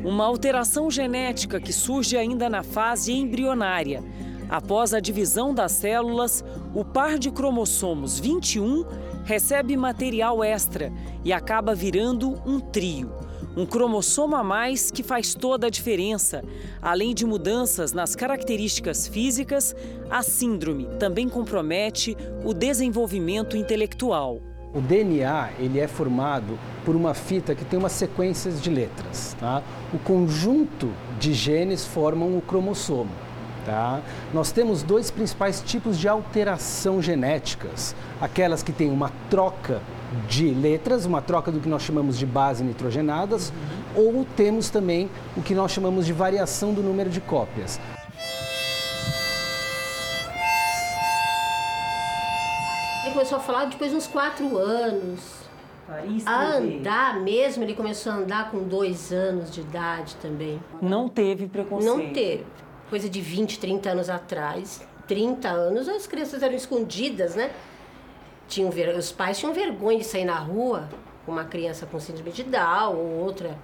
uma alteração genética que surge ainda na fase embrionária. Após a divisão das células, o par de cromossomos 21 recebe material extra e acaba virando um trio. Um cromossomo a mais que faz toda a diferença. Além de mudanças nas características físicas, a síndrome também compromete o desenvolvimento intelectual. O DNA ele é formado por uma fita que tem umas sequências de letras. Tá? O conjunto de genes formam o cromossomo. Tá? Nós temos dois principais tipos de alteração genéticas: aquelas que têm uma troca de letras, uma troca do que nós chamamos de base nitrogenadas, uhum. ou temos também o que nós chamamos de variação do número de cópias. Começou a falar depois de uns quatro anos. A andar mesmo, ele começou a andar com dois anos de idade também. Não teve preconceito? Não teve. Coisa de 20, 30 anos atrás. 30 anos, as crianças eram escondidas, né? Tinham ver... Os pais tinham vergonha de sair na rua com uma criança com síndrome de Down ou outra.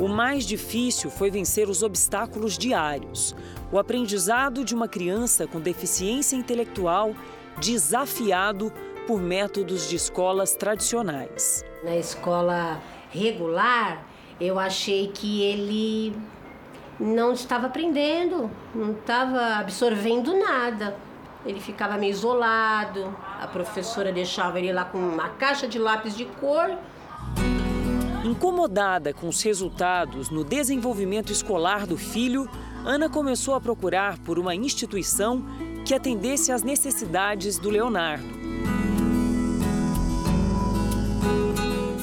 O mais difícil foi vencer os obstáculos diários. O aprendizado de uma criança com deficiência intelectual desafiado por métodos de escolas tradicionais. Na escola regular, eu achei que ele não estava aprendendo, não estava absorvendo nada. Ele ficava meio isolado, a professora deixava ele lá com uma caixa de lápis de cor Incomodada com os resultados no desenvolvimento escolar do filho, Ana começou a procurar por uma instituição que atendesse às necessidades do Leonardo.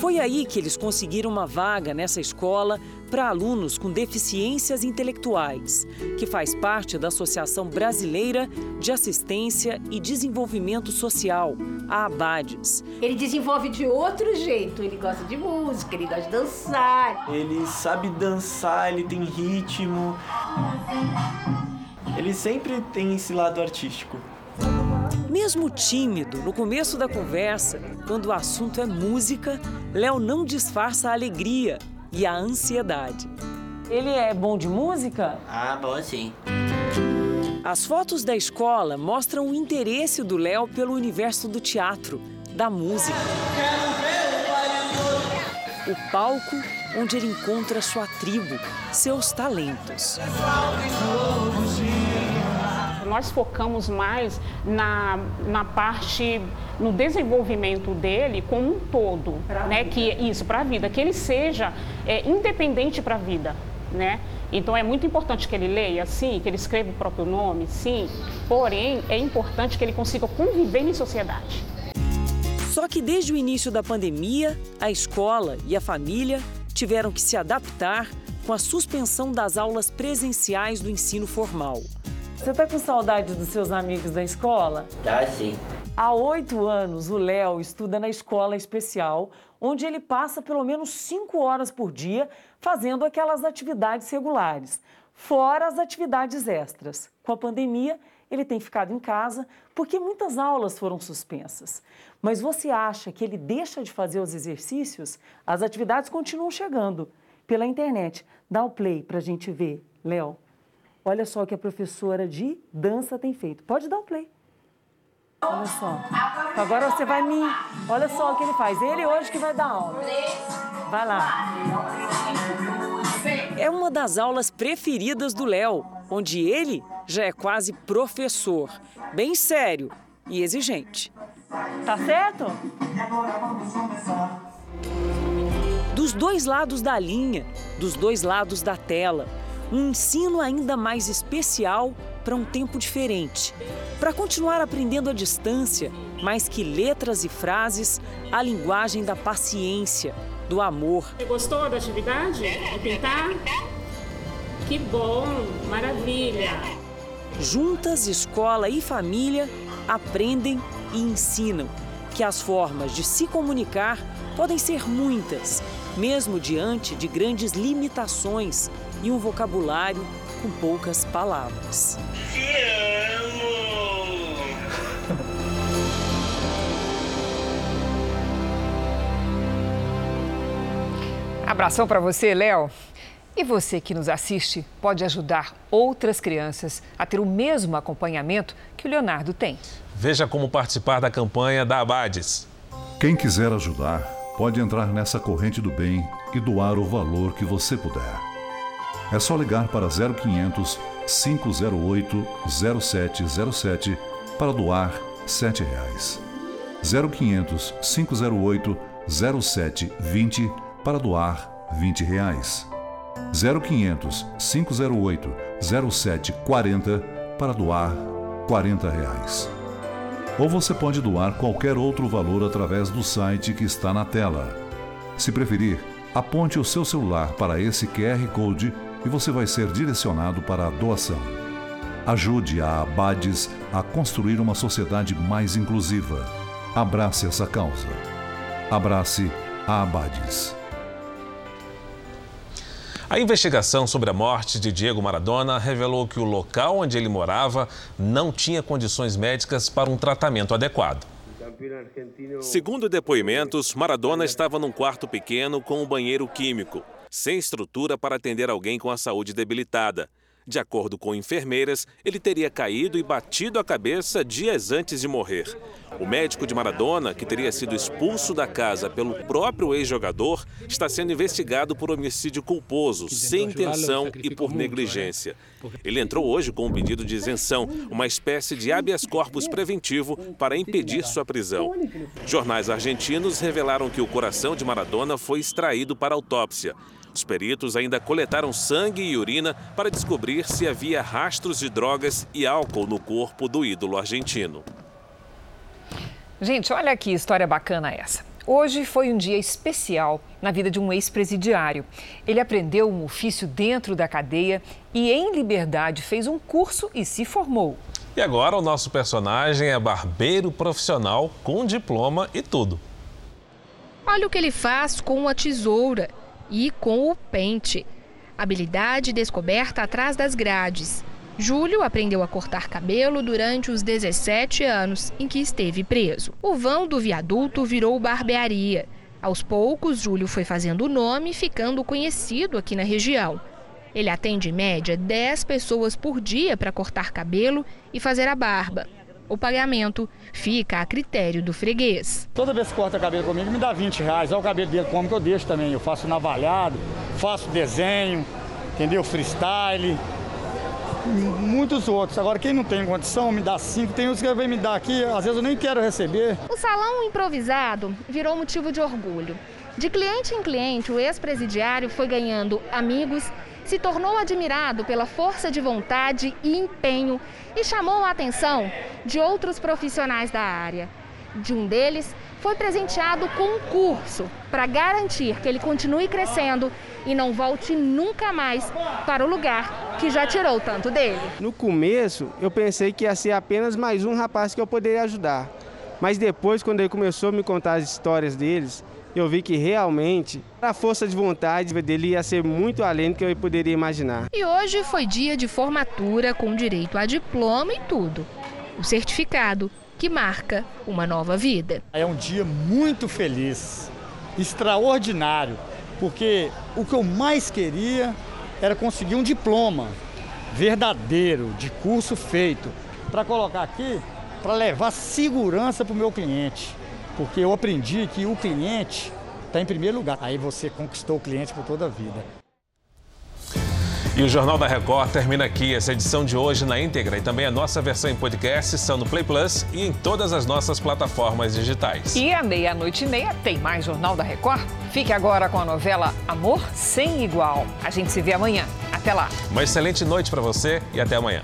Foi aí que eles conseguiram uma vaga nessa escola para alunos com deficiências intelectuais, que faz parte da Associação Brasileira de Assistência e Desenvolvimento Social, a ABADES. Ele desenvolve de outro jeito, ele gosta de música, ele gosta de dançar. Ele sabe dançar, ele tem ritmo. Ele sempre tem esse lado artístico. Mesmo tímido, no começo da conversa, quando o assunto é música, Léo não disfarça a alegria e a ansiedade. Ele é bom de música? Ah, bom sim. As fotos da escola mostram o interesse do Léo pelo universo do teatro, da música. O palco onde ele encontra sua tribo, seus talentos nós focamos mais na, na parte, no desenvolvimento dele como um todo, pra né? Vida. Que isso para a vida, que ele seja é, independente para a vida, né? Então é muito importante que ele leia, sim, que ele escreva o próprio nome, sim. Porém, é importante que ele consiga conviver em sociedade. Só que desde o início da pandemia, a escola e a família tiveram que se adaptar com a suspensão das aulas presenciais do ensino formal. Você tá com saudade dos seus amigos da escola? Tá, sim. Há oito anos, o Léo estuda na escola especial, onde ele passa pelo menos cinco horas por dia fazendo aquelas atividades regulares, fora as atividades extras. Com a pandemia, ele tem ficado em casa porque muitas aulas foram suspensas. Mas você acha que ele deixa de fazer os exercícios? As atividades continuam chegando pela internet. Dá o play para a gente ver, Léo. Olha só o que a professora de dança tem feito. Pode dar um play. Olha só. Agora você vai me. Olha só o que ele faz. Ele hoje que vai dar aula. Vai lá. É uma das aulas preferidas do Léo, onde ele já é quase professor, bem sério e exigente. Tá certo? Dos dois lados da linha, dos dois lados da tela, um ensino ainda mais especial para um tempo diferente. Para continuar aprendendo à distância, mais que letras e frases, a linguagem da paciência, do amor. Você gostou da atividade? De pintar? Que bom, maravilha! Juntas, escola e família aprendem e ensinam que as formas de se comunicar podem ser muitas, mesmo diante de grandes limitações e um vocabulário com poucas palavras. Te amo! Abração para você, Léo. E você que nos assiste pode ajudar outras crianças a ter o mesmo acompanhamento que o Leonardo tem. Veja como participar da campanha da Abades. Quem quiser ajudar, pode entrar nessa corrente do bem e doar o valor que você puder. É só ligar para 0500 508 0707 para doar 7 reais. 0500 508 0720 para doar 20 reais. 0500 508 0740 para doar 40 reais. Ou você pode doar qualquer outro valor através do site que está na tela. Se preferir, aponte o seu celular para esse QR Code e você vai ser direcionado para a doação. Ajude a Abades a construir uma sociedade mais inclusiva. Abrace essa causa. Abrace a Abades. A investigação sobre a morte de Diego Maradona revelou que o local onde ele morava não tinha condições médicas para um tratamento adequado. Segundo depoimentos, Maradona estava num quarto pequeno com um banheiro químico. Sem estrutura para atender alguém com a saúde debilitada. De acordo com enfermeiras, ele teria caído e batido a cabeça dias antes de morrer. O médico de Maradona, que teria sido expulso da casa pelo próprio ex-jogador, está sendo investigado por homicídio culposo, sem intenção e por negligência. Ele entrou hoje com um pedido de isenção, uma espécie de habeas corpus preventivo para impedir sua prisão. Jornais argentinos revelaram que o coração de Maradona foi extraído para autópsia. Os peritos ainda coletaram sangue e urina para descobrir se havia rastros de drogas e álcool no corpo do ídolo argentino. Gente, olha que história bacana essa. Hoje foi um dia especial na vida de um ex-presidiário. Ele aprendeu um ofício dentro da cadeia e, em liberdade, fez um curso e se formou. E agora o nosso personagem é barbeiro profissional com diploma e tudo. Olha o que ele faz com a tesoura e com o pente. Habilidade descoberta atrás das grades. Júlio aprendeu a cortar cabelo durante os 17 anos em que esteve preso. O vão do viaduto virou barbearia. Aos poucos, Júlio foi fazendo o nome e ficando conhecido aqui na região. Ele atende em média 10 pessoas por dia para cortar cabelo e fazer a barba. O pagamento fica a critério do freguês. Toda vez que corta cabelo comigo, me dá 20 reais. Olha o cabelo dele como que eu deixo também. Eu faço navalhado, faço desenho, entendeu? Freestyle, muitos outros. Agora, quem não tem condição, me dá cinco. Tem uns que vem me dar aqui, às vezes eu nem quero receber. O salão improvisado virou motivo de orgulho. De cliente em cliente, o ex-presidiário foi ganhando amigos, se tornou admirado pela força de vontade e empenho e chamou a atenção de outros profissionais da área. De um deles, foi presenteado com um curso para garantir que ele continue crescendo e não volte nunca mais para o lugar que já tirou tanto dele. No começo, eu pensei que ia ser apenas mais um rapaz que eu poderia ajudar. Mas depois, quando ele começou a me contar as histórias deles, eu vi que realmente a força de vontade dele ia ser muito além do que eu poderia imaginar. E hoje foi dia de formatura com direito a diploma e tudo. O certificado que marca uma nova vida. É um dia muito feliz, extraordinário, porque o que eu mais queria era conseguir um diploma verdadeiro, de curso feito, para colocar aqui, para levar segurança para o meu cliente. Porque eu aprendi que o cliente está em primeiro lugar. Aí você conquistou o cliente por toda a vida. E o Jornal da Record termina aqui. Essa edição de hoje na íntegra e também a nossa versão em podcast são no Play Plus e em todas as nossas plataformas digitais. E à meia-noite e meia tem mais Jornal da Record. Fique agora com a novela Amor Sem Igual. A gente se vê amanhã. Até lá. Uma excelente noite para você e até amanhã.